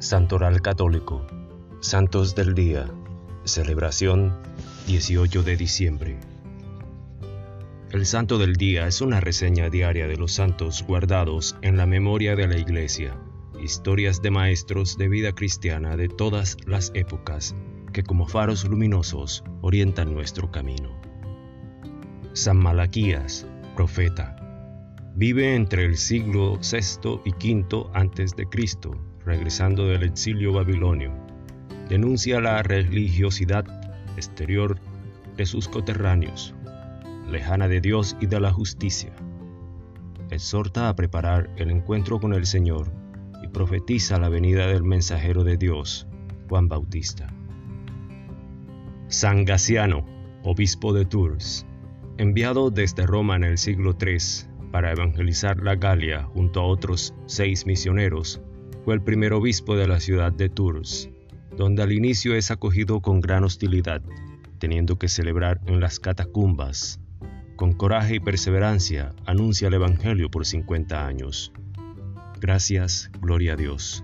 Santoral Católico, Santos del Día, celebración 18 de diciembre. El Santo del Día es una reseña diaria de los santos guardados en la memoria de la Iglesia, historias de maestros de vida cristiana de todas las épocas que como faros luminosos orientan nuestro camino. San Malaquías, profeta, vive entre el siglo VI y V antes de Cristo regresando del exilio babilonio, denuncia la religiosidad exterior de sus coterráneos, lejana de Dios y de la justicia. Exhorta a preparar el encuentro con el Señor y profetiza la venida del mensajero de Dios, Juan Bautista. San Gasiano, obispo de Tours, enviado desde Roma en el siglo III para evangelizar la Galia junto a otros seis misioneros, fue el primer obispo de la ciudad de Tours, donde al inicio es acogido con gran hostilidad, teniendo que celebrar en las catacumbas. Con coraje y perseverancia anuncia el Evangelio por 50 años. Gracias, gloria a Dios.